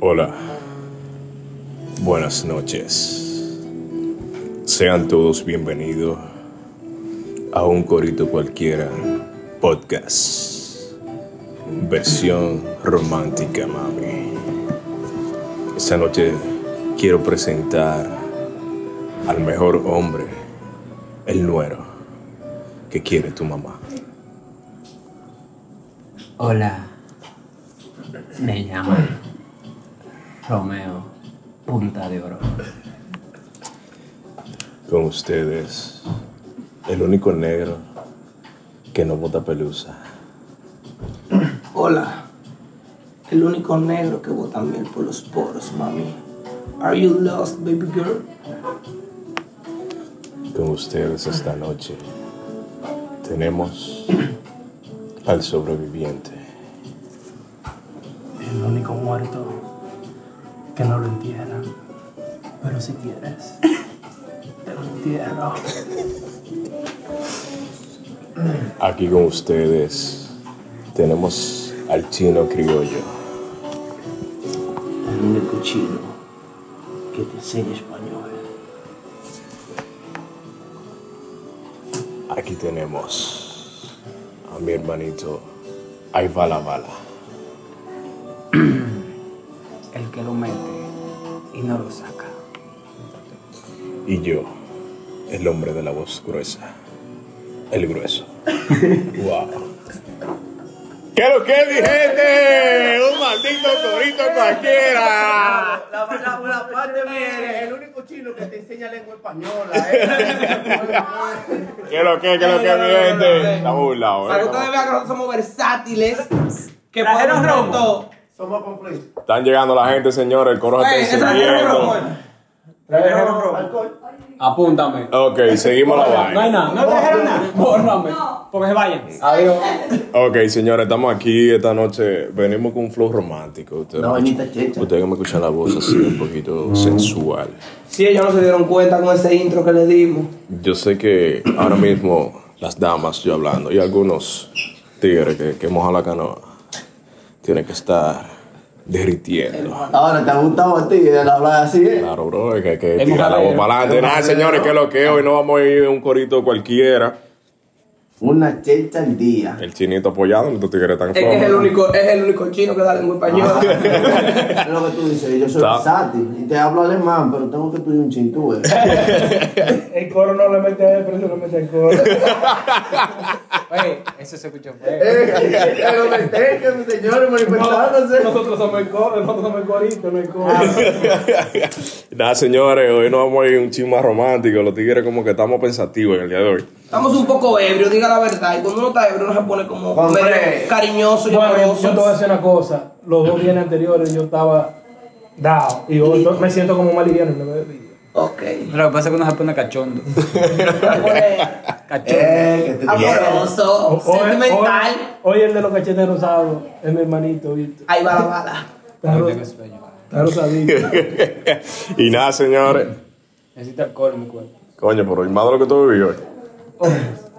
Hola. Buenas noches. Sean todos bienvenidos a un corito cualquiera podcast. Versión romántica, mami. Esta noche quiero presentar al mejor hombre, el nuero, que quiere tu mamá. Hola, me llamo Romeo Punta de Oro. Con ustedes, el único negro que no bota pelusa. Hola, el único negro que bota miel por los poros, mami. Are you lost, baby girl? Con ustedes esta noche tenemos al sobreviviente. El único muerto que no lo entierran. Pero si quieres, te lo entierro. Aquí con ustedes tenemos al chino criollo. El único chino que te enseña español. Aquí tenemos a mi hermanito Ayvala Bala. El que lo mete y no lo saca. Y yo, el hombre de la voz gruesa. El grueso. wow. ¿Qué lo que mi gente? Un maldito corito cualquiera. La, la, la parte mía, el único chino que te enseña lengua española. ¿eh? ¿Qué lo que, qué lo que gente? Estamos burlados, Para que ustedes vean que nosotros somos versátiles, que Trajeron podemos romo. todo. Somos complejos. Están llegando la gente, señores. El coro está es encendiendo. Alcohol. Apúntame. Ok, seguimos la No hay vaina. nada. No dejaron nada. Bórrame. Porque se vayan. Adiós. Ok, señores, estamos aquí esta noche. Venimos con un flow romántico. Ustedes, me vainita ustedes me escuchan la voz así, un poquito sensual. Si ellos no se dieron cuenta con ese intro que le dimos. Yo sé que ahora mismo las damas, yo hablando, y algunos tigres que, que mojan la canoa, tienen que estar derritiendo. Ahora te ha gustado a ti el hablar así, ¿eh? Claro, bro, es que hay que Es tirar la voz para adelante. Nada, señores, que es lo que hoy no vamos a ir a un corito cualquiera. Una checha al día. El chinito apoyado, estos tigres tan Es que es el único, es el único chino que da lengua española. Es lo que tú dices, yo soy versátil y te hablo alemán, pero tengo que estudiar un chintú, ¿eh? El coro no le mete a él, pero se lo mete al coro. Oye, eso se escuchó feo. Pero me tengo, señores, manifestándose. Nosotros somos el coro, nosotros somos el corito, no el coro. Nada, señores, hoy no vamos a ir un chisme más romántico. Los tigres como que estamos pensativos en el día de hoy. Estamos un poco ebrios, diga la verdad. Y cuando uno está ebrio, uno se pone como Hombre. cariñoso y Bueno, yo te voy a decir una cosa. Los dos días anteriores yo estaba dado. Y hoy me siento como más liviano. Ok. Lo que pasa es que uno se pone cachondo. Cachondo. Eh, amoroso, Hoy- sentimental. Hoy, hoy el de los cachetes rosados es mi hermanito, ¿viste? Ahí va la bala. Está, rosadito. y nada, señores. Necesito alcohol en mi cuerpo. Coño, pero más de lo que tú viví hoy.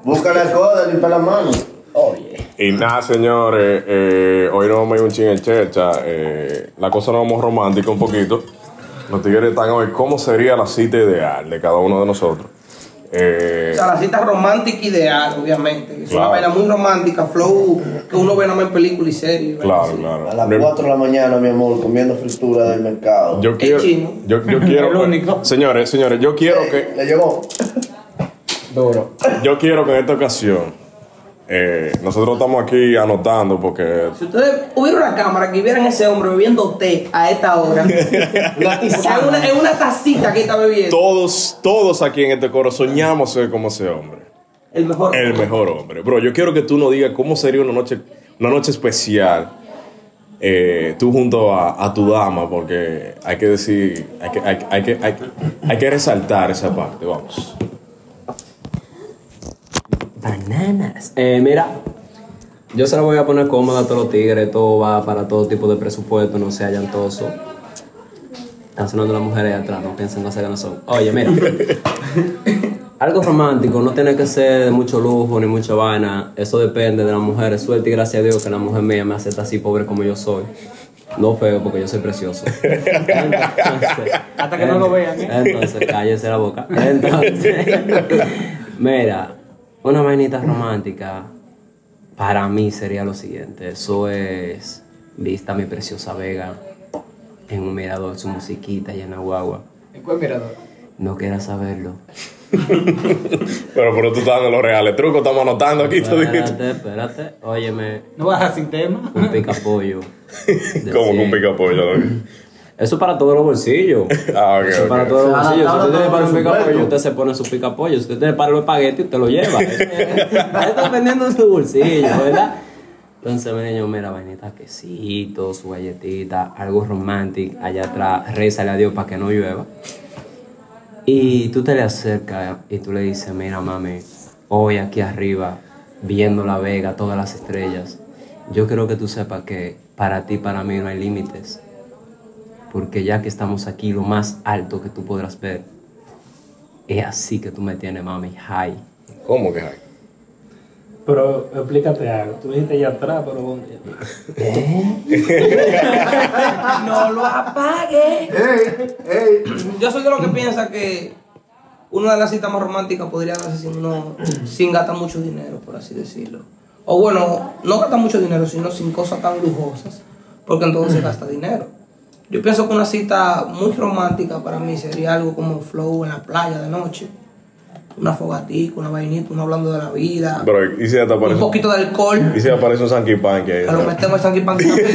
Busca la coda, limpia las manos. Oye. Y nada, señores, eh, hoy no vamos a ir un ching en checha. eh, la cosa no vamos romántica un poquito. Los tigres están hoy. ¿Cómo sería la cita ideal de cada uno de nosotros? Eh, O sea, la cita romántica ideal, obviamente. Es Claro. una vaina muy romántica, flow que uno ve nada más en película y serie. claro, A claro. las 4 de la mañana, mi amor, comiendo fritura del mercado. Yo quiero, chino. yo, yo quiero, El único. señores, señores, yo quiero que, ¿Le llegó? Duro. yo quiero que en esta ocasión eh, nosotros estamos aquí anotando porque Si ustedes hubiera una cámara que vieran ese hombre bebiendo té a esta hora, en una, en una tacita que está bebiendo, todos, todos aquí en este coro soñamos ser como ese hombre. el mejor. El mejor hombre. Bro, yo quiero que tú nos digas cómo sería una noche, una noche especial. eh, tú junto a, a tu dama, porque hay que decir, hay que, hay, hay que, hay, que- hay que resaltar esa parte, vamos. Bananas. Eh, mira, yo se la voy a poner cómoda a todos los tigres, todo va para todo tipo de presupuesto, no sea llantoso. Están sonando las mujeres atrás, no piensen cosas que no son. Oye, mira. algo romántico no tiene que ser de mucho lujo ni mucha vaina. Eso depende de la mujer. Es suerte y gracias a Dios que la mujer mía me acepta así pobre como yo soy. No feo porque yo soy precioso. Entonces, Hasta que no lo vean, ¿eh? entonces, cállese la boca. Entonces, mira, una vainita romántica para mí sería lo siguiente. Eso es vista mi preciosa Vega en un mirador, su musiquita y en la guagua. ¿En cuál mirador? No quieras saberlo. Pero, pero tú estás dando los reales trucos, estamos anotando aquí. Espérate, espérate. Óyeme, No bajas sin tema. un pica pollo. Como con un pica pollo. Eso para todos los bolsillos. Ah, ok, Eso ok. para todos los Se bolsillos. Si usted tiene para un pica pollo, usted se pone su pica pollo. Si usted tiene para los espaguetis, usted lo lleva. Está vendiendo en su bolsillo, ¿verdad? Entonces, mi niño, mira, vainita, quesito, su galletita, algo romántico. Allá atrás, rézale a Dios para que no llueva. Y tú te le acercas y tú le dices, mira, mami, hoy aquí arriba, viendo la vega, todas las estrellas, yo quiero que tú sepas que para ti, para mí no hay límites. Porque ya que estamos aquí, lo más alto que tú podrás ver, es así que tú me tienes, mami, high. ¿Cómo que hay? Pero explícate algo. Tú dijiste allá atrás, pero ¿dónde? No lo apague. ¡Ey! ¡Ey! Yo soy de los que piensa que una de las citas más románticas podría darse sin, uno- sin gastar mucho dinero, por así decirlo. O bueno, no gastar mucho dinero, sino sin cosas tan lujosas, porque entonces se gasta dinero. Yo pienso que una cita muy romántica para mí sería algo como flow en la playa de noche. Una fogatica, una vainita, uno hablando de la vida, Pero, ¿y si ya te un aparece? poquito de alcohol. ¿Y si aparece un Sanky Panky ahí? Que lo metemos en Sanky Panky también.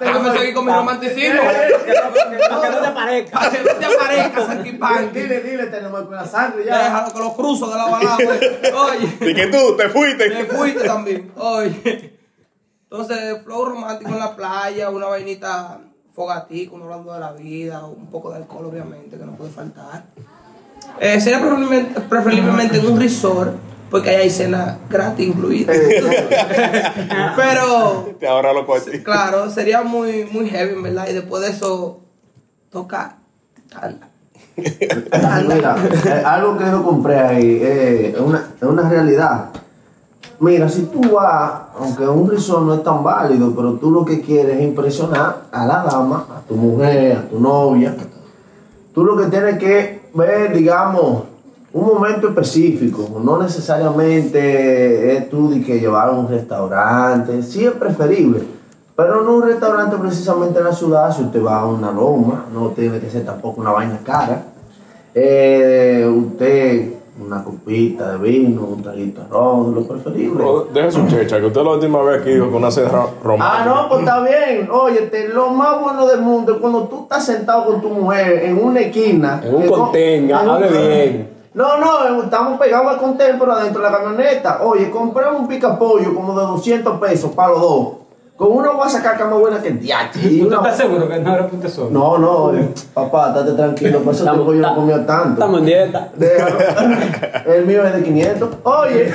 Déjame seguir con mi romanticismo. Para que no te aparezca. Para que no te aparezca Sanky Panky. Dile, dile, tenemos con la sangre ya. Déjalo que los cruzo de la balada. Oye, Y que tú te fuiste. me fuiste también. Oye. Entonces, flow romántico en la playa, una vainita fogatica, uno hablando de la vida, un poco de alcohol, obviamente, que no puede faltar. Eh, sería preferiblemente, preferiblemente en un resort, porque ahí hay cena gratis incluida. Pero, Te ahorra los coches. claro, sería muy, muy heavy, en verdad. Y después de eso, toca tanda. Mira, eh, algo que yo compré ahí eh, es una, es una realidad. Mira, si tú vas, aunque un resort no es tan válido, pero tú lo que quieres es impresionar a la dama, a tu mujer, a tu novia. Tú lo que tienes que ver, digamos, un momento específico. No necesariamente es tú de que llevar a un restaurante. Sí es preferible. Pero no un restaurante precisamente en la ciudad, si usted va a una loma, no tiene que ser tampoco una vaina cara. Eh, usted, una copita de vino, un traguito de ron, lo preferible. Deje su checha, que usted la última vez que dijo que una cena romántica. Ah, no, pues está bien. Óyete, lo más bueno del mundo es cuando tú estás sentado con tu mujer en una esquina. En un contén, hable bien. No, no, estamos pegados al contén, pero adentro de la camioneta. Oye, compramos un picapollo como de 200 pesos para los dos. Con uno voy a sacar cama buena que el diache. ¿Tú estás seguro que no era punto solo? No, no, eh, papá, estate tranquilo, por eso este pollo no comió tanto. Estamos en dieta. Déjalo. El mío es de 500. Oye,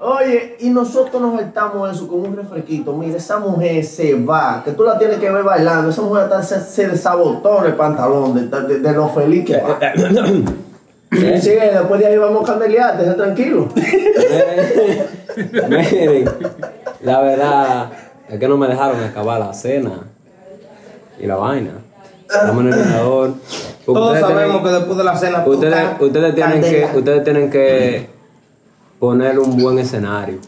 oye, y nosotros nos saltamos eso con un refresquito. Mira, esa mujer se va, que tú la tienes que ver bailando. Esa mujer hasta se, se desabotona el pantalón de, de- de lo feliz que va. Sí, después de ahí vamos a candelear, déjate tranquilo. Miren, la verdad es que no me dejaron acabar la cena y la vaina. Estamos en el mirador. Todos sabemos tienen- que después de la cena ustedes, tienen que, ustedes tienen que poner un buen escenario.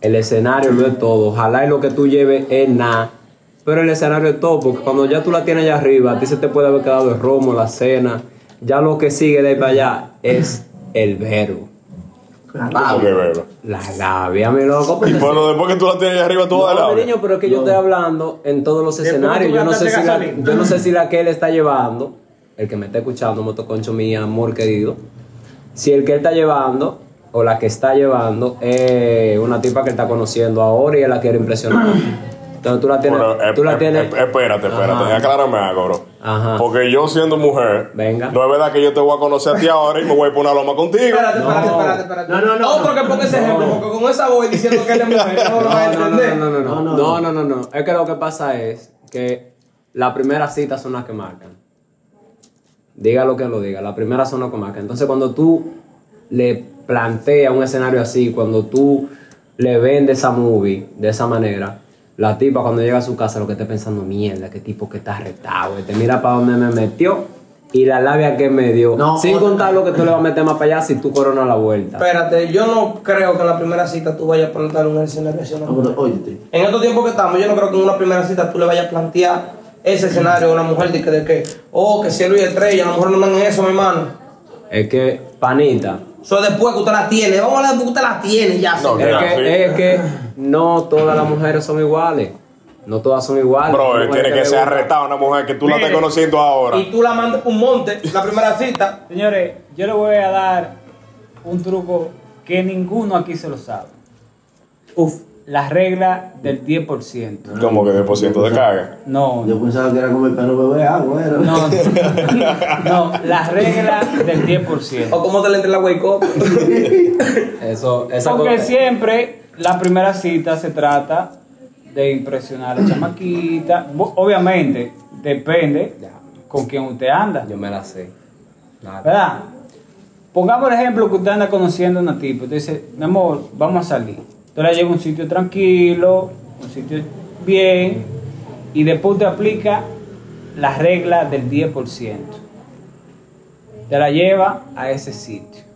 El escenario lo es todo. Ojalá y lo que tú lleves es nada. Pero el escenario es todo, porque cuando ya tú la tienes allá arriba, a ti se te puede haber quedado el romo, la cena. Ya lo que sigue de ahí para allá es el verbo. ¿Cómo que verlo? La labia, mi loco. porque Bueno, después que tú la tienes ahí arriba, toda no, la mi niño, pero es que yo estoy hablando en todos los escenarios. Yo no, sé si la, gasolina. yo no sé si la que él está llevando, el que me está escuchando, motoconcho mi amor querido, si el que él está llevando o la que está llevando es una tipa que él está conociendo ahora y él la quiere impresionar. Entonces tú la tienes. Bueno, tú la tienes espérate, espérate, Ajá. aclárame algo, bro. Ajá. Porque yo siendo mujer, Venga. no es verdad que yo te voy a conocer a ti ahora y me voy a poner una loma contigo. Espérate, espérate, espérate, espérate. No, no, no, Otro no. que ponga ese ejemplo, porque con esa voy diciendo que él es mujer, no lo a No, no, entender. no, no, no, No, no, no, no, no, no, no. Es que lo que pasa es que las primeras citas son las que marcan. diga lo que lo diga, la primera son no comaca. Entonces cuando tú le planteas un escenario así, cuando tú le vendes esa movie de esa manera, la tipa cuando llega a su casa lo que está pensando, mierda, qué tipo que está retado, te mira para donde me metió y la labia que me dio. No, sin otra- contar lo que tú le vas a meter más para allá si tú coronas la vuelta. Espérate, yo no creo que en la primera cita tú vayas a plantear un escenario así a una No, mujer. pero, óyete. En estos tiempos que estamos, yo no creo que en una primera cita tú le vayas a plantear ese escenario a una mujer de que, de que oh, que cielo y estrella, a lo mejor no en eso, mi hermano. Es que, panita, Eso es después que usted la tiene. Vamos a hablar después que usted la tiene, ya. No, es que, sí. es que no todas las mujeres son iguales. No todas son iguales. Bro, tiene que le ser arrestada una mujer que tú la estás conociendo ahora. Y tú la mandas por un monte, la primera cita. Señores, yo le voy a dar un truco que ninguno aquí se lo sabe. Uf. La regla del 10%. Como que de por ciento de carga. No, Yo pensaba que era comer perro bebé agua, era. no, no, la regla del 10%. O cómo te le entra la wake up. Eso, esa Porque cosa- siempre la primera cita se trata de impresionar a la chamaquita. Obviamente, depende con quién usted anda. Yo me la sé. Nada. ¿Verdad? Pongamos el ejemplo que usted anda conociendo a una tipa. Usted dice, mi amor, vamos a salir. La lleva a un sitio tranquilo, un sitio bien, y después usted aplica la regla del 10%. Te la lleva a ese sitio.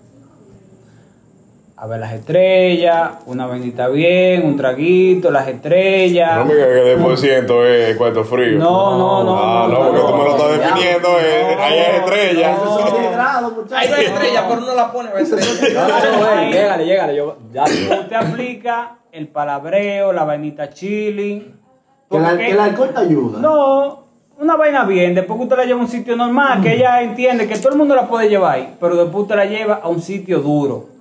A ver las estrellas, una vainita bien, un traguito, las estrellas. No me digas que de por ciento es cuarto frío. No, no, no, Ah, no, no, porque tú me lo estás no, definiendo. eh, ahí es estrella. Esos son 10 grados, muchachos. Hay estrella, pero no la pone. No, Llégale, llégale. Yo, ya, Usted aplica el palabreo, la vainita chilling. Que, la- que el alcohol te ayuda. No, una vaina bien. Después que usted la lleva a un sitio normal, que ella entiende que todo el mundo la puede llevar ahí, pero después usted la lleva a un sitio duro.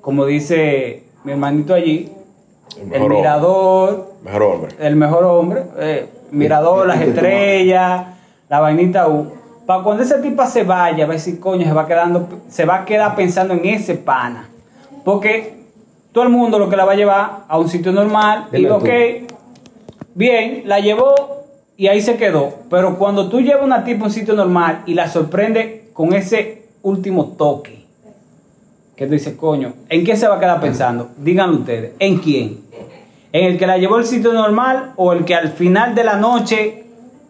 Como dice mi hermanito allí, El el mejor hombre. mirador, Mejor hombre. el mejor hombre, eh, mirador, las estrellas, la vainita U. Para cuando ese tipo se vaya, va a decir, coño, se va, quedando, se va a quedar pensando en ese pana. Porque todo el mundo lo que la va a llevar a un sitio normal y Dime tú. ok, bien, la llevó y ahí se quedó. Pero cuando tú llevas una tipa a un sitio normal y la sorprende con ese último toque, que tú dices, coño, ¿en qué se va a quedar pensando? Díganlo ustedes, ¿en quién? ¿En el que la llevó al sitio normal o el que al final de la noche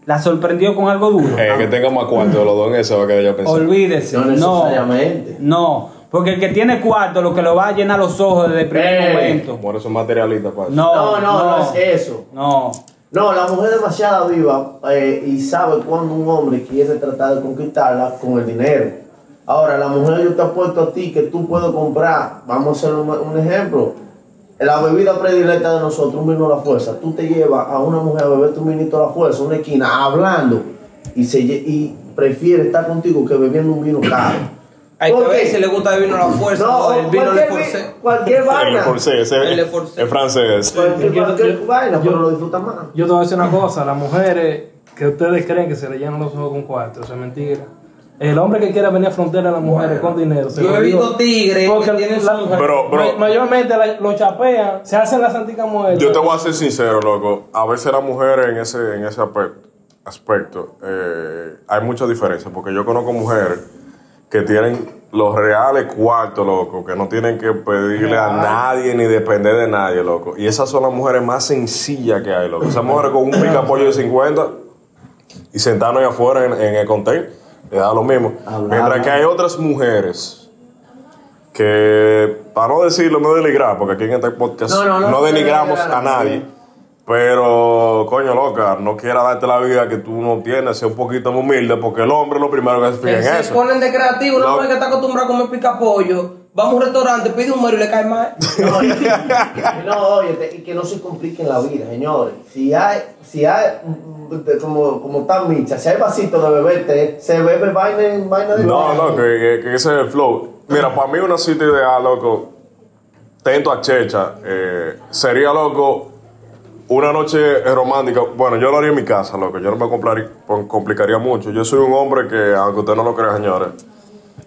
la sorprendió con algo duro? Eh, que tenga más cuarto de los dos en eso va a quedar yo pensando. Olvídese, No no, necesariamente. no, porque el que tiene cuarto lo que lo va a llenar los ojos desde el primer Eh, momento. Como eres un materialista, pues. No, No, no, no, es eso. No, No, la mujer es demasiado viva eh, y sabe cuando un hombre quiere tratar de conquistarla con el dinero. Ahora, la mujer yo te apuesto a ti que tú puedes comprar, vamos a hacer un, un ejemplo, la bebida predilecta de nosotros, un vino a la fuerza. Tú te llevas a una mujer a beber tu vinito a la fuerza, una esquina, hablando, y, se, y prefiere estar contigo que bebiendo un vino caro. Hay que ¿Por ver si le gusta el vino a la fuerza No, o el vino le forcé. cualquier El vaina. El forcé. es francés. Cualquier, cualquier yo- vaina, yo- pero lo disfruta más. Yo te voy a decir una cosa, las mujeres que ustedes creen que se le llenan los ojos con cuarto, eso es mentira. El hombre que quiera venir a frontera a las mujeres con dinero, se Yo he visto tigres porque que tienen la-. Bro, bro. ma- mayormente la- lo chapean, se hacen la santica muerte. Yo te voy a ser sincero, loco. A veces las mujeres en ese, en ese aspecto, eh, hay mucha diferencia. Porque yo conozco mujeres que tienen los reales cuartos, loco, que no tienen que pedirle a nadie ni depender de nadie, loco. Y esas son las mujeres más sencillas que hay, loco. Esas mujeres con un pica pollo de 50 y sentarnos ahí afuera en, en el container, le da lo mismo. Mientras que hay otras mujeres que, para no decirlo, no denigrar, porque aquí en este podcast No, no, no, no denigramos a nadie. Pero, coño, loca, no quiera darte la vida que tú no tienes, sea un poquito más humilde, porque el hombre es lo primero que se fija en se eso. ponen de creativo, una No. mujer que está acostumbrada a comer pica pollo, va a un restaurante, pide un mero y le cae mal. No, y- no, oye, y que no se compliquen la vida, señores. Si hay, si hay, mm, de- como, como tan micha, si hay vasito de beberte, se bebe vaina en vaina de No, no, que, que- que ese es el flow. Mira, para mí una cita ideal, loco, tento a checha, eh, sería, loco, una noche romántica. Bueno, yo lo haría en mi casa, loco, yo no me complicaría mucho. Yo soy un hombre que, aunque usted no lo crea, señores,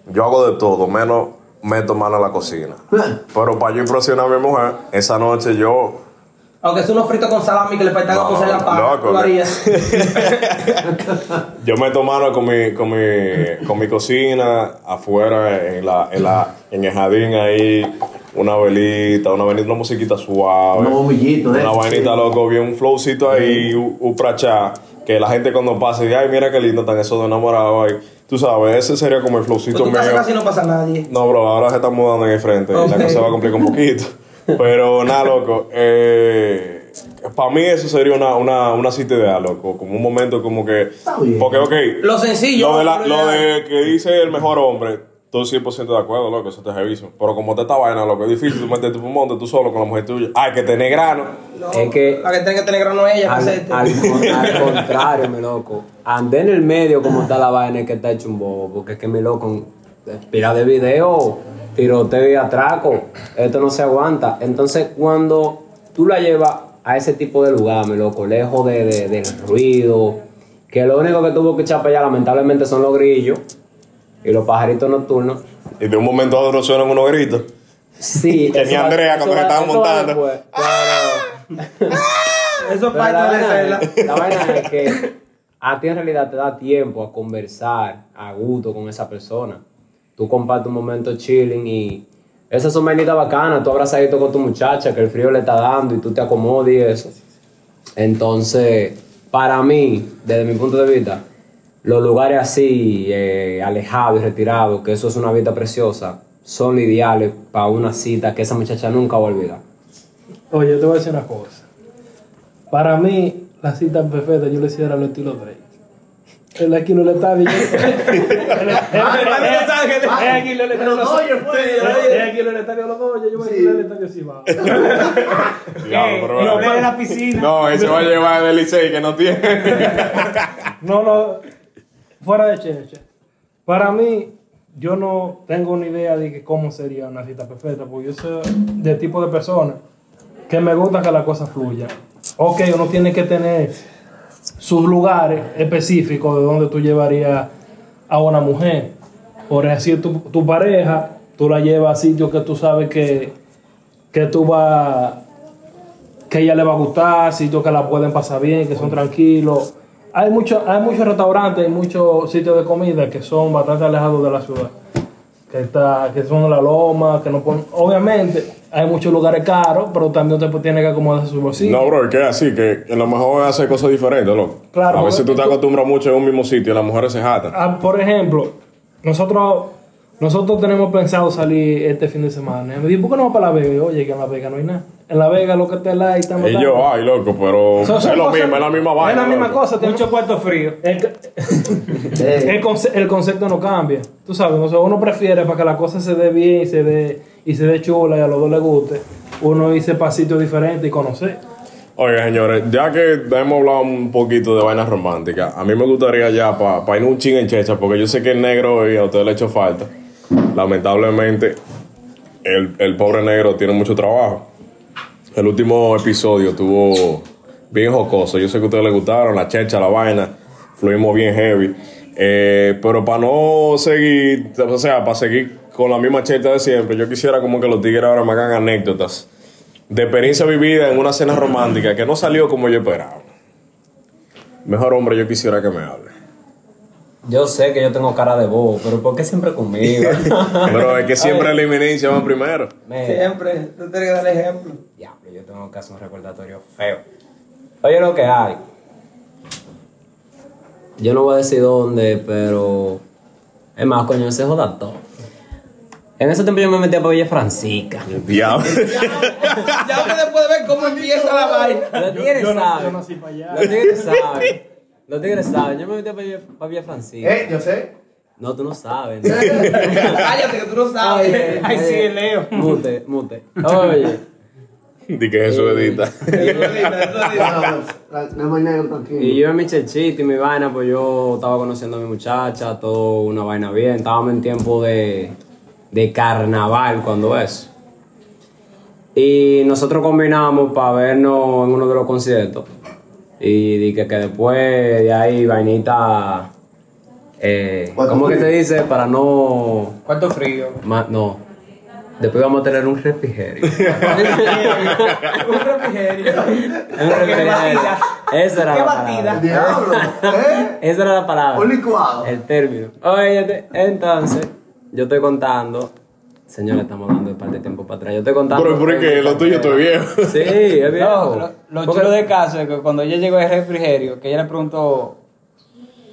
yo hago de todo, menos meto mano a la cocina. Pero para yo impresionar a mi mujer, esa noche yo Aunque es unos fritos con salami que le faltan No, a poner la papa, harías. Yo meto mano con mi, con mi, con mi cocina afuera en la, en la, en el jardín ahí, una velita, una velita, una musiquita suave. Unos bombillitos, Una ¿eh? vainita loco, bien un flowcito ahí, un, un prachá, que la gente cuando pase diga, ay, mira qué lindo están esos dos enamorados ahí. Tú sabes, ese sería como el flowcito casa mío. casi no pasa nadie. No, bro, ahora se está mudando en el frente. Ok. La cosa va a complicar un poquito. Pero nada, loco. Eh, para mí eso sería una, una, una cita ideal, loco. Como un momento como que... Está bien. Porque, ok. Lo sencillo. Lo de, la- lo de que dice el mejor hombre, estoy 100% de acuerdo, loco. Eso te reviso. Pero como te esta vaina, loco, es difícil tú meterte por un monte tú solo con la mujer tuya. Hay que tener grano. No, Es que- La que tiene que tener grano es ella, Al, contrario, mi loco. Andé en el medio como está la vaina es que está hecho un bobo. Porque es que mi loco, pira de video, tiroteo y atraco. Esto no se aguanta. Entonces, cuando tú la llevas a ese tipo de lugar, mi loco, lejos de, de- del ruido, que lo único que tuvo que echar para allá, lamentablemente, son los grillos y los pajaritos nocturnos. Y de un momento a otro suenan unos gritos. Sí, Que ni Andrea cuando se estaban montando. después, pero- Eso es Pero la parte de la vaina, escena. es, la vaina es que a ti en realidad te da tiempo a conversar a gusto con esa persona. Tú compartes un momento chilling y esas son vainitas bacanas. Tú abrazadito con tu muchacha que el frío le está dando y tú te acomodas y eso. Entonces, para mí, desde mi punto de vista, los lugares así, eh, alejados y retirados, que eso es una vida preciosa, son ideales para una cita que esa muchacha nunca va a olvidar. Oye, yo te voy a decir una cosa. Para mí, la cita perfecta yo le hiciera lo estilo Drake. El aquí no le está bien. Aquí no le está no, fue. Es aquí no le está bien los dos. Yo voy a ir al estadio pero- y lo ve de la piscina. No, ese va a llevar del Licey que no tiene. No, no, fuera de cheche. Para mí, yo no tengo una idea de que cómo sería una cita perfecta, porque yo soy de tipo de persona que me gusta que la cosa fluya. Ok, uno tiene que tener sus lugares específicos de donde tú llevarías a una mujer. Por decir, tu, tu pareja, tú la llevas a sitios que tú sabes que, que tú vas que ella le va a gustar, sitios que la pueden pasar bien, que son tranquilos. Hay muchos hay muchos restaurantes, hay muchos sitios de comida que son bastante alejados de la ciudad. Que, está, que son la loma, que no ponen... Obviamente, hay muchos lugares caros, pero también usted tiene que acomodar su bolsillo. No, bro, es que es así, que a lo mejor es hacer cosas diferentes, loco. Claro, a veces tú te acostumbras mucho en un mismo sitio y las mujeres se jatan. Ah, por ejemplo, nosotros nosotros tenemos pensado salir este fin de semana. Me dijo, ¿por qué no vamos para La Vega? Y, Oye, que en La Vega no hay nada. En La Vega lo que te la y estamos Y yo, ay, loco, pero es lo cosas- mismo, es la misma vaina. Es la misma loco. cosa. Mucho cuarto frío. El, el, conce- el concepto no cambia. Tú sabes, o sea, uno prefiere para que la cosa se dé bien y se dé, y se dé chula y a los dos les guste, uno irse para sitios diferentes y conocer. Oiga, señores, ya que hemos hablado un poquito de vainas románticas, a mí me gustaría ya para ir un ching en checha, porque yo sé que el negro hoy a usted le ha hecho falta. Lamentablemente, el, el pobre negro tiene mucho trabajo. El último episodio estuvo bien jocoso. Yo sé que a ustedes les gustaron, la checha, la vaina, fluimos bien heavy. Eh, pero para no seguir, o sea, para seguir con la misma checha de siempre, yo quisiera como que los tigres ahora me hagan anécdotas de experiencia vivida en una cena romántica que no salió como yo esperaba. Mejor hombre, yo quisiera que me hable. Yo sé que yo tengo cara de bobo, pero ¿por qué siempre conmigo? Pero es que siempre la eminencia van primero. Mira, Siempre, tú tienes que dar ejemplo. diablo, yo tengo que hacer un recordatorio feo. Oye, lo que hay. Yo no voy a decir dónde, pero. Es más, coño, ese joda todo. En ese tiempo yo me metí a Villa Francisca. Diablo. Ya ustedes pueden ver cómo empieza la vaina. No- saben. yo nací para allá. Los tigres saben. Yo me metí a Villa, Francisca. eh, yo sé. No, tú no sabes. Cállate que tú no sabes. Oye, Ay, sí, Leo. Mute, mute. Oye. Di que eso edita. Tranquilo. Y yo en mi chelchito y mi vaina, pues yo estaba conociendo a mi muchacha, todo una vaina bien. Estábamos en tiempo de, de carnaval cuando eso. Y nosotros combinamos para vernos en uno de los conciertos. Y dije que después de ahí, vainita. Eh, ¿Cuánto ¿Cómo que frío? se dice? Para no. Cuarto frío. ma- no. Después vamos a tener un refrigerio. Un refrigerio. un refrigerio. Esa era ¿Qué la batida? palabra. Diablo, ¿eh? Esa era la palabra. Un licuado. El término. Oye, entonces, yo estoy contando. Señores, estamos hablando de parte de tiempo para atrás. Yo estoy contando. Pero porque lo tuyo estoy viejo. Sí, es viejo. No, lo, lo chulo de caso es que cuando ella llegó al refrigerio, que ella le preguntó,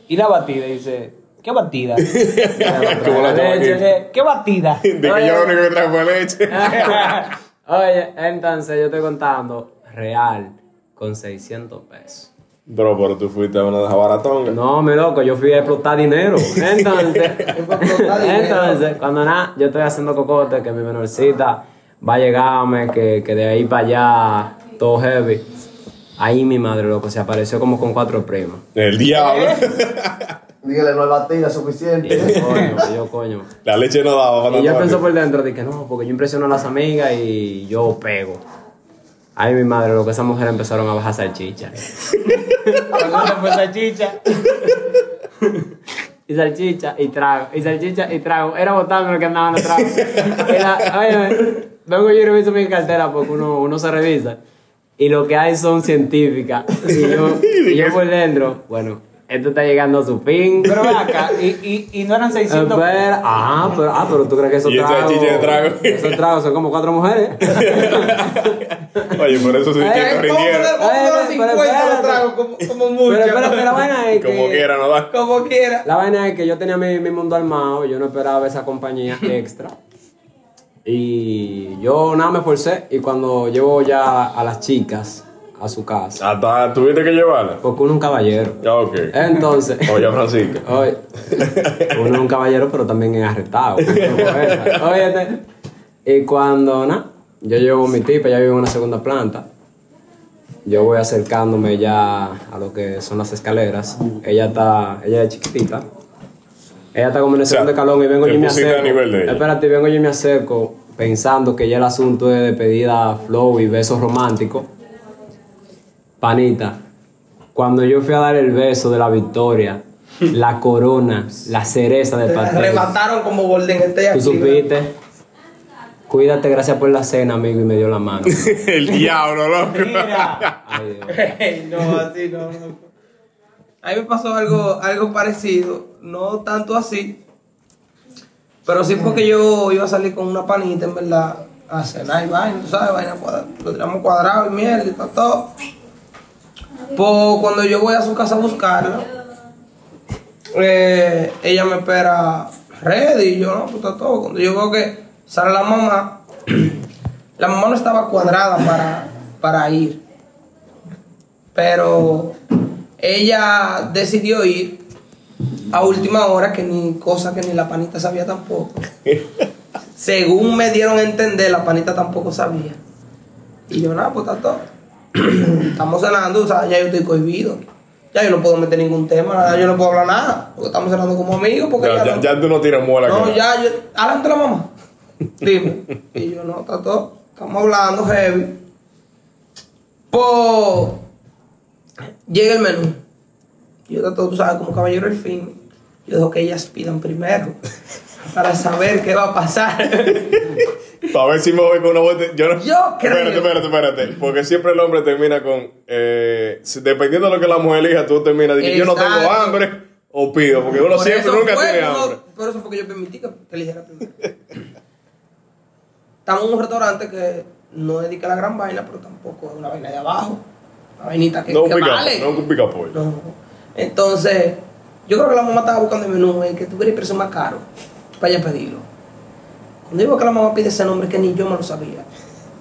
¿y la batida? Y dice, ¿qué batida? Como la Leche, ¿Qué batida? De que yo lo único que trajo fue leche. Oye, entonces yo estoy contando real con 600 pesos. Bro, pero tú fuiste a una de baratonga. No, mi loco, yo fui a explotar dinero. Entonces, entonces cuando nada, yo estoy haciendo cocote, que mi menorcita va a llegarme, que, que de ahí para allá, todo heavy. Ahí mi madre, loco, se apareció como con cuatro primas. El diablo. Dígale, no hay batida Y suficiente. yo, coño, y yo, coño. La leche no daba para Y yo rápido. por dentro, dije, no, porque yo impresiono a las amigas y yo pego. Ahí mi madre, lo que esas mujeres empezaron a bajar salchicha. Cuando fue esa chicha. Y salchicha y trago, y salchicha y trago. Era botando lo que andaban los tragos. Oye, vengo yo y reviso mi cartera porque uno, uno se revisa. Y lo que hay son científicas. Y yo, y yo por dentro, bueno, esto está llegando a su fin. Pero ven acá, y, y, y no eran 600 Espera, ah, pero, ah, pero tú crees que esos tragos. salchicha de trago. Esos tragos son como cuatro mujeres. Oye, por eso se dice que Eh, ¿Cómo rindieron. poner- vamos a poner pero 50 los espérate. tragos como, como mucho? Pero espérate, la vaina es que. Como quiera, no da. Como quiera. La vaina es que yo tenía mi, mi mundo armado, yo no esperaba esa compañía extra. Y yo nada me forcé y cuando llevo ya a las chicas a su casa, Hasta tuviste que llevarla. porque uno es un caballero. Ya, ok. Entonces, Oye, Francisco. oye, uno es un caballero pero también es arrestado. Oye, y cuando nada, yo llevo mi tipa, ya vivo en una segunda planta. Yo voy acercándome ya a lo que son las escaleras. Ella está, ella es chiquitita. Ella está como en el sea, segundo escalón y vengo yo y me acerco. a nivel de ella. Espérate, vengo yo y me acerco pensando que ya el asunto es de pedida flow y besos románticos. Panita, cuando yo fui a dar el beso de la victoria, la corona, la cereza del Te pastel. arrebataron como Golden State Tú supiste. Cuídate, gracias por la cena, amigo, y me dio la mano. El diablo, loco. Mira, Ay, Dios. Ey, no, así no, no. A mí me pasó algo, algo parecido, no tanto así, pero sí fue que yo iba a salir con una panita, en verdad, a cenar y vaina, tú sabes, vaina cuadrada, lo tiramos cuadrado y mierda y todo, todo. Pues cuando yo voy a su casa a buscarla, eh, ella me espera ready y yo no, pues está todo. Cuando yo veo que sale la mamá, la mamá no estaba cuadrada para, para ir. Pero ella decidió ir a última hora, que ni cosa que ni la panita sabía tampoco. Según me dieron a entender, la panita tampoco sabía. Y yo, nada, pues está todo. estamos cenando, o sea, ya yo estoy cohibido. Ya yo no puedo meter ningún tema, nada, yo no puedo hablar nada, porque estamos cenando como amigos, porque Ya, ya, no- ya tú no tiras muela. no, ya, yo, adelante la mamá. Dime. Y yo, no, está todo. Estamos hablando heavy. Pues, llega el menú. Yo, está todo, tú sabes, como caballero al fin. Yo dejo que ellas pidan primero. Para saber qué va a pasar. Para ver si me voy con una botella. Yo, no- Yo creo. Espérate, espérate, espérate. Porque siempre el hombre termina con. Eh, si- dependiendo de lo que la mujer elija, tú terminas de que yo no tengo hambre o pido. Porque uno Por siempre nunca fue tiene que uno- hambre. Por eso fue que yo permití que, que eligiera primero. Estamos en un restaurante que no dedica la gran vaina, pero tampoco es una vaina de abajo. Una vainita que, No que pica, vale. no un pica pollo. No. Entonces, yo creo que la mamá estaba buscando el menú, el que tuviera el precio más caro, para ella pedirlo. Cuando digo que la mamá pide ese nombre, que ni yo me lo sabía.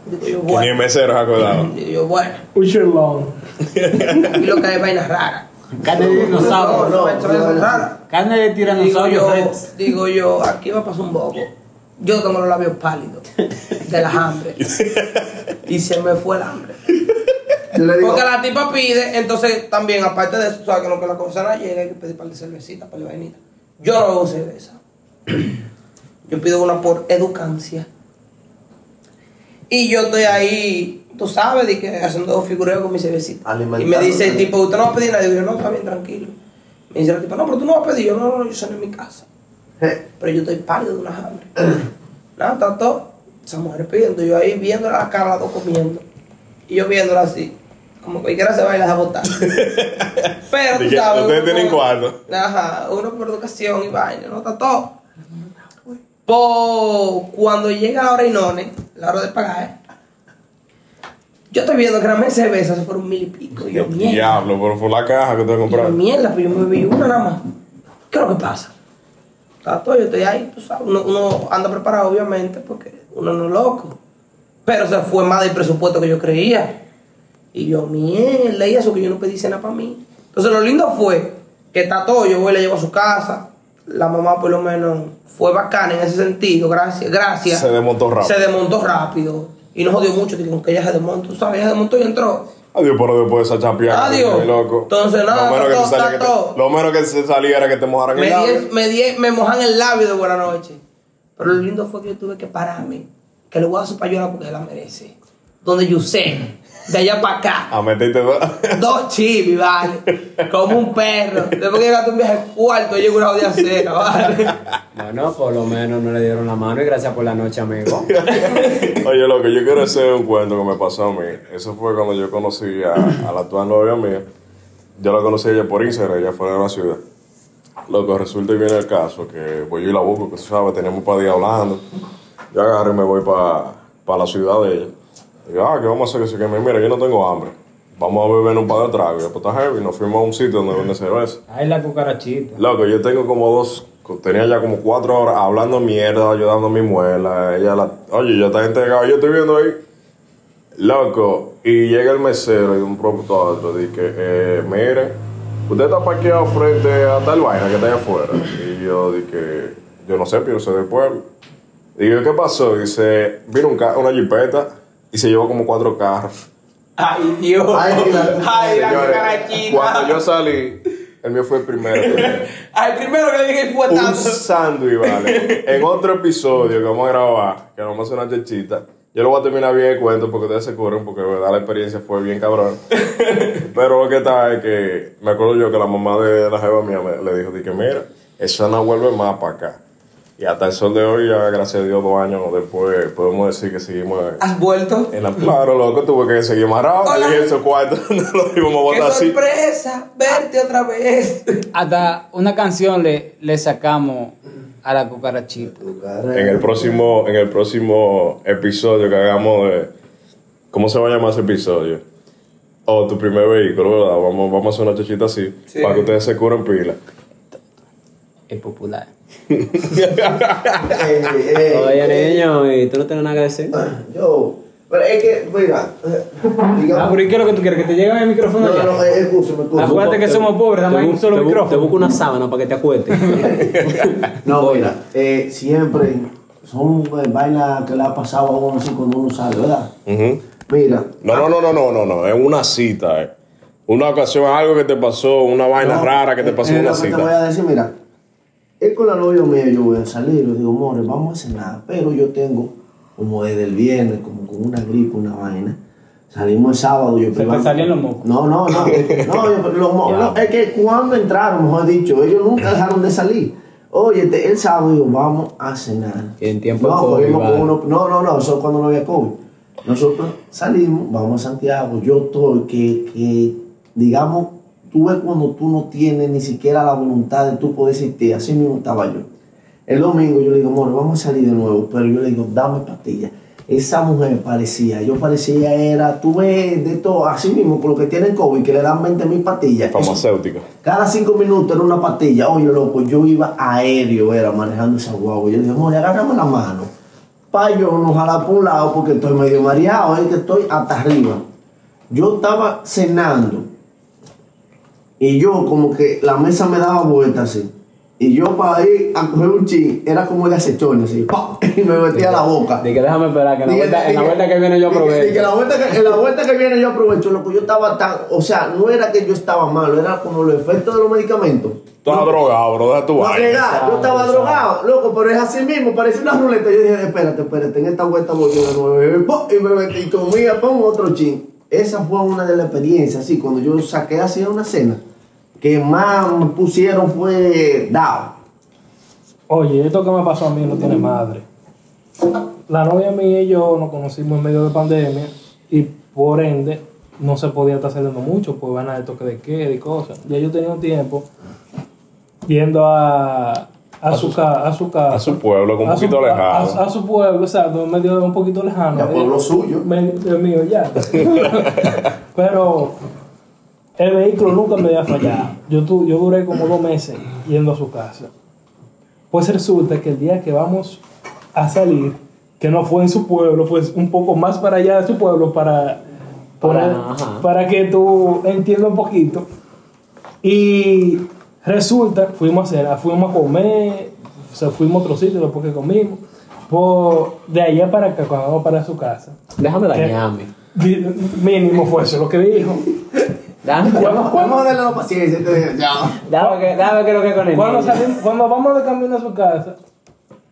Digo yo, Que ni el bueno. mesero se ha acordado. Digo yo, bueno. Usher Long. Aquí lo que hay es vainas raras. carne de No, dinosaurio. no, Rex. digo yo, aquí va a pasar un bobo. Yo tengo los labios pálidos de las hambre. y se me fue el hambre. Digo, Porque la tipa pide, entonces también, aparte de eso, sabes que lo que la cosa no llega, hay que pedir para de cervecita, para de vainita. Yo no bebo cerveza. Yo pido una por educancia. Y yo estoy ahí, tú sabes, de que haciendo figureo con mi cervecita. Y me dice el tipo, ¿usted no va a pedir nada? Digo yo, no, está bien, tranquilo. Me dice la tipa, no, pero tú no vas a pedir. Yo, no, no, yo soy en mi casa. "Je, Pero yo estoy pálido de una hambre. Nada, está todo. Esa mujer pidiendo, yo ahí viéndola la cara, las dos comiendo. Y yo viéndola así. Como cualquiera se va y las a botar. Pero tú sabes. ustedes tienen cuarto. Ajá, uno por educación y vaina, no está todo. Cuando llega la hora inone, la hora de pagar, yo estoy viendo que la mesa de cerveza se fueron mil y pico. Y yo, mierda. Diablo, pero fue la caja que te Y yo, compraron. mierda, pero yo me bebí una nada más. ¿Qué es lo que pasa? Está todo, yo estoy ahí, tú sabes. Uno, uno anda preparado, obviamente, porque uno no es loco. Pero se fue más del presupuesto que yo creía. Y yo, mierda, y eso que yo no pedí cena para mí. Entonces, lo lindo fue que está todo, yo voy y le llevo a su casa. La mamá, por lo menos, fue bacana en ese sentido, gracias. gracias. Se desmontó rápido. Se desmontó rápido. Y no jodió mucho, digo, que ella se desmontó, tú sabes, ella se desmontó y entró. Adiós, pero después de esa chapiada. Adiós. loco. Entonces, nada, lo menos, que está te que te- lo menos que se salía era que te mojaran Me, el labio. me, me mojan el labio de buena noche. Pero lo lindo fue que yo tuve que pararme. Que le voy a dar su payola porque la merece. Donde yo sé, de allá para acá. A meterte dos. Dos chivis, vale. Como un perro. Después que llegaste un viaje cuarto, llegó una de cena, vale. Bueno, por lo menos no le dieron la mano y gracias por la noche, amigo. Oye, lo que yo quiero hacer un cuento que me pasó a mí. Eso fue cuando yo conocí a, a la actual novia mía. Yo la conocí a ella por Instagram, ella fuera de la ciudad. Loco, resulta y viene el caso que voy yo y la busco, que tú sabes, tenemos un par de días hablando. Yo agarro y me voy para la ciudad de ella. Ah, ¿qué vamos a hacer? Que se queme. Mira, yo no tengo hambre. Vamos a beber un par de tragos. Y después está heavy. Nos fuimos a un sitio donde venden cerveza. Ahí la cucarachita. Loco, yo tengo como dos, tenía ya como cuatro horas hablando mierda, yo dando mi muela, ella la, oye, yo estaba entregado, yo estoy viendo ahí, loco, y llega el mesero y de un producto a otro, dice que, eh, mire, usted está parqueado frente a tal vaina que está allá afuera, y yo dije, yo no sé, pero yo soy del pueblo. Digo, ¿qué pasó? Dice, vino un ca- una jipeta y se llevó como cuatro carros. Ay, Dios. Ay, la- Ay, la Señores, cuando yo salí, el mío fue el primero. Ay, primero que le dije fue un tanto. sándwich, vale. En otro episodio que vamos a grabar, que vamos a hacer una chechita, yo lo voy a terminar bien el cuento porque ustedes se corren, porque de verdad la experiencia fue bien cabrón. Pero lo que está es que me acuerdo yo que la mamá de la jeva mía me- le dijo, que mira, esa no vuelve más para acá. Y hasta el sol de hoy, ya gracias a Dios, dos años después, podemos decir que seguimos ¿Has vuelto? en la... Claro, loco, tuve que seguir amarrado. Hola. Dije, esos cuartos no los íbamos a ¡Qué botar así. sorpresa! Verte otra vez. Hasta una canción le, le sacamos a la cucarachita. En el próximo, en el próximo episodio que hagamos de. ¿Cómo se va a llamar ese episodio? O tu primer vehículo, ¿verdad? Vamos, vamos a hacer una chachita así. Sí. Para que ustedes se curen pila. Es popular. Oye, niño, ¿y tú no tienes nada que decir? Yo, pero es que, mira, eh, Ah, digamos. pero ¿y qué es lo que tú quieres? ¿Que te llegue el micrófono No, ya? no, escúchame, escúchame. Acuérdate que somos pobres, dame un solo te micrófono. Te busco una sábana para que te acuestes. No, mira, eh, siempre son eh, vainas que le ha pasado a uno así cuando uno sale, ¿verdad? Mira. No, no, no, no, no, no, no. Es una cita, eh. Una ocasión, algo que te pasó, una vaina no, rara que te pasó en una que Te cita. voy a decir, mira, es con la novia mía, yo voy a salir, yo digo, more, vamos a cenar, pero yo tengo, como desde el viernes, como con una gripe, una vaina. Salimos el sábado, yo Se te salían los mocos. No, no, no. no, yo- los mo- no, es que cuando entraron, mejor dicho, ellos nunca dejaron de salir. Oye, te- el sábado digo, vamos a cenar. Y en tiempo de no, COVID, vale. uno- no, no, no, eso es cuando no había COVID. Nosotros salimos, vamos a Santiago, yo estoy que, que digamos, tú ves cuando tú no tienes ni siquiera la voluntad de tú poder existir, así mismo estaba yo. El domingo yo le digo, amor, vamos a salir de nuevo, pero yo le digo, dame pastillas. Esa mujer parecía, yo parecía, era, tú ves de todo, así mismo, con lo que tienen COVID, que le dan 20 mil pastillas. Eso- Farmacéutica. cada cinco minutos era una pastilla. Oye, loco, yo iba aéreo, era manejando esa guagua. Yo le dije, amor, agárrame la mano. Pa' yo no jalar por un lado porque estoy medio mareado, es que estoy hasta arriba. Yo estaba cenando y yo como que la mesa me daba vuelta así. Y yo para ir a coger un chin, era como de acechón, así, ¡pam! y me metía a la boca. Dije, déjame esperar, que en la, Dije, vuelta, en la vuelta que viene yo aprovecho. dije, la vuelta que, en la vuelta que viene yo aprovecho, loco, yo estaba tan, o sea, no era que yo estaba malo, era como los efectos de los medicamentos. Tú estás drogado, bro, deja tu No, vaina. legal, yo estaba drogado, loco, pero es así mismo, parece una ruleta. Yo dije, espérate, espérate, en esta vuelta voy yo de nuevo. Y me metí y comía, pon otro chin. Esa fue una de las experiencias, así, cuando yo saqué así una cena, que más me pusieron fue dado. Oye, esto que me pasó a mí no tiene madre. la novia mía y yo nos conocimos en medio de pandemia y por ende no se podía estar saliendo mucho, pues van a de toque de queda y cosas. Ya yo tenía un tiempo yendo a, a, su, ca- a su casa. A su pueblo, como un a su- poquito a- alejado. A, a su pueblo, exacto, medio un poquito lejano. Ya pueblo Eh, suyo. me- mío, ya. Pero el vehículo nunca me había fallado. Yo, tu- yo duré como dos meses yendo a su casa. Pues resulta que el día que vamos a salir, que no fue en su pueblo, fue un poco más para allá de su pueblo para, poner- ajá. para que tú entiendas un poquito. Y resulta, fuimos a hacer, fuimos a comer, o sea, fuimos a otro sitio después que comimos. Por, de allá para acá, cuando vamos para su casa. Déjame dañarme. Mínimo fue eso lo que dijo. Vamos a darle la paciencia. este, ya. déjame que, déjame que lo que con el Cuando, niño. salimos- cuando vamos de camino a su casa,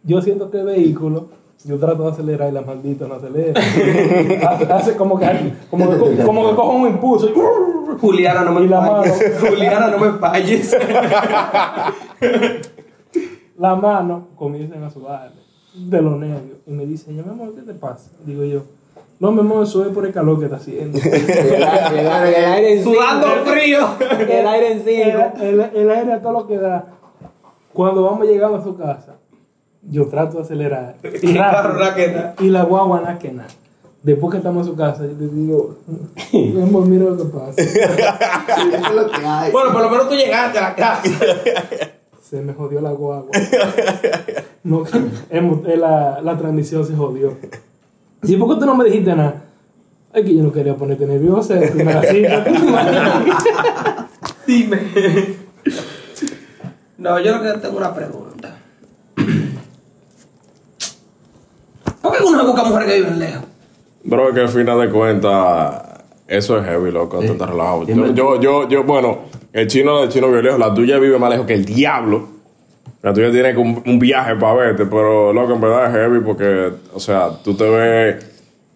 yo siento que el vehículo, yo trato de acelerar y la maldita no acelera. hace, hace como que como que, como que cojo un impulso y, Juliana, no me Y la falles. mano. Juliana, no me falles. la mano comienzan a sudarle de los nervios. Y me dice, mi amor, ¿qué te pasa? Digo yo, no, mi amor, eso es por el calor que está haciendo. El, aire- el, el aire encima. Sudando frío. El aire encima. el, el aire a todo lo que da. Cuando vamos llegando a su casa, yo trato de acelerar. Y na. Y la guagua na que na. Después que estamos en su casa, yo le digo, mi amor, mira lo que pasa. Eso es lo que hay. Bueno, por lo menos tú llegaste a la casa. Se me jodió la guagua. No, la, la transmisión se jodió. ¿Y por qué tú no me dijiste nada? Es que yo no quería ponerte nerviosa en la primera cita. Dime. No, yo lo que tengo una pregunta. ¿Por qué uno busca mujeres que viven lejos? Bro, que al final de cuentas, eso es heavy, loco, tú estás relajado. Yo, yo, yo, yo, bueno, el chino del chino vive lejos, la tuya vive más lejos que el diablo. La tuya tiene que un, un viaje para verte, pero loco, en verdad es heavy porque, o sea, tú te ves.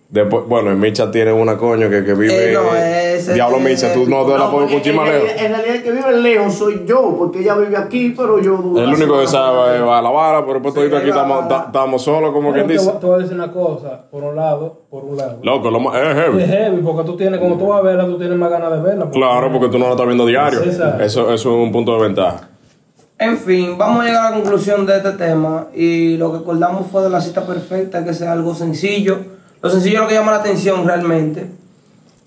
Después, bueno, en Micha tiene una coño que, que vive. Eh, no, ese- Diablo Micha, tú no te la puedes en, escuchar más en lejos. realidad- en realidad el que vive lejos soy yo, porque ella vive aquí, pero yo... El único que sabe va a la vara, pero después todito aquí la estamos, solos, como Pero quien dice. te voy a decir una cosa, por un lado, por un lado. Loco, lo más, es Es heavy. heavy, porque tú tienes, como tú vas a verla, tú tienes más ganas de verla. Claro, porque tú no la estás viendo diario. Sí. Eso, eso es un punto de ventaja. En fin, vamos a llegar a la conclusión de este tema y lo que acordamos fue de la cita perfecta, que sea algo sencillo. Lo sencillo es lo que llama la atención realmente.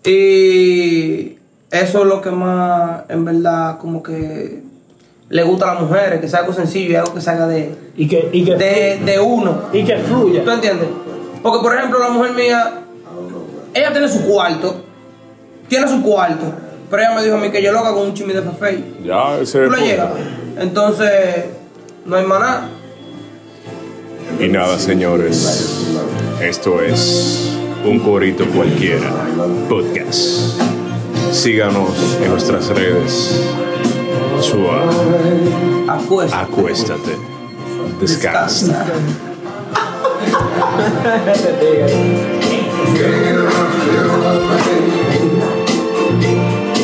Y eso es lo que más, en verdad, como que le gusta a las mujeres, que sea algo sencillo y algo que salga de, Y que, y que, de, de uno. y que fluya. ¿Tú entiendes? Porque, por ejemplo, la mujer mía, ella tiene su cuarto, tiene su cuarto, pero ella me dijo a mí que yo lo haga con un chimi de fefe. Ya, ese es el entonces, no hay maná. Y nada, señores, esto es un corito cualquiera podcast. Síganos en nuestras redes. Sua. Acuéstate. Acuéstate. Descansa. Descansa.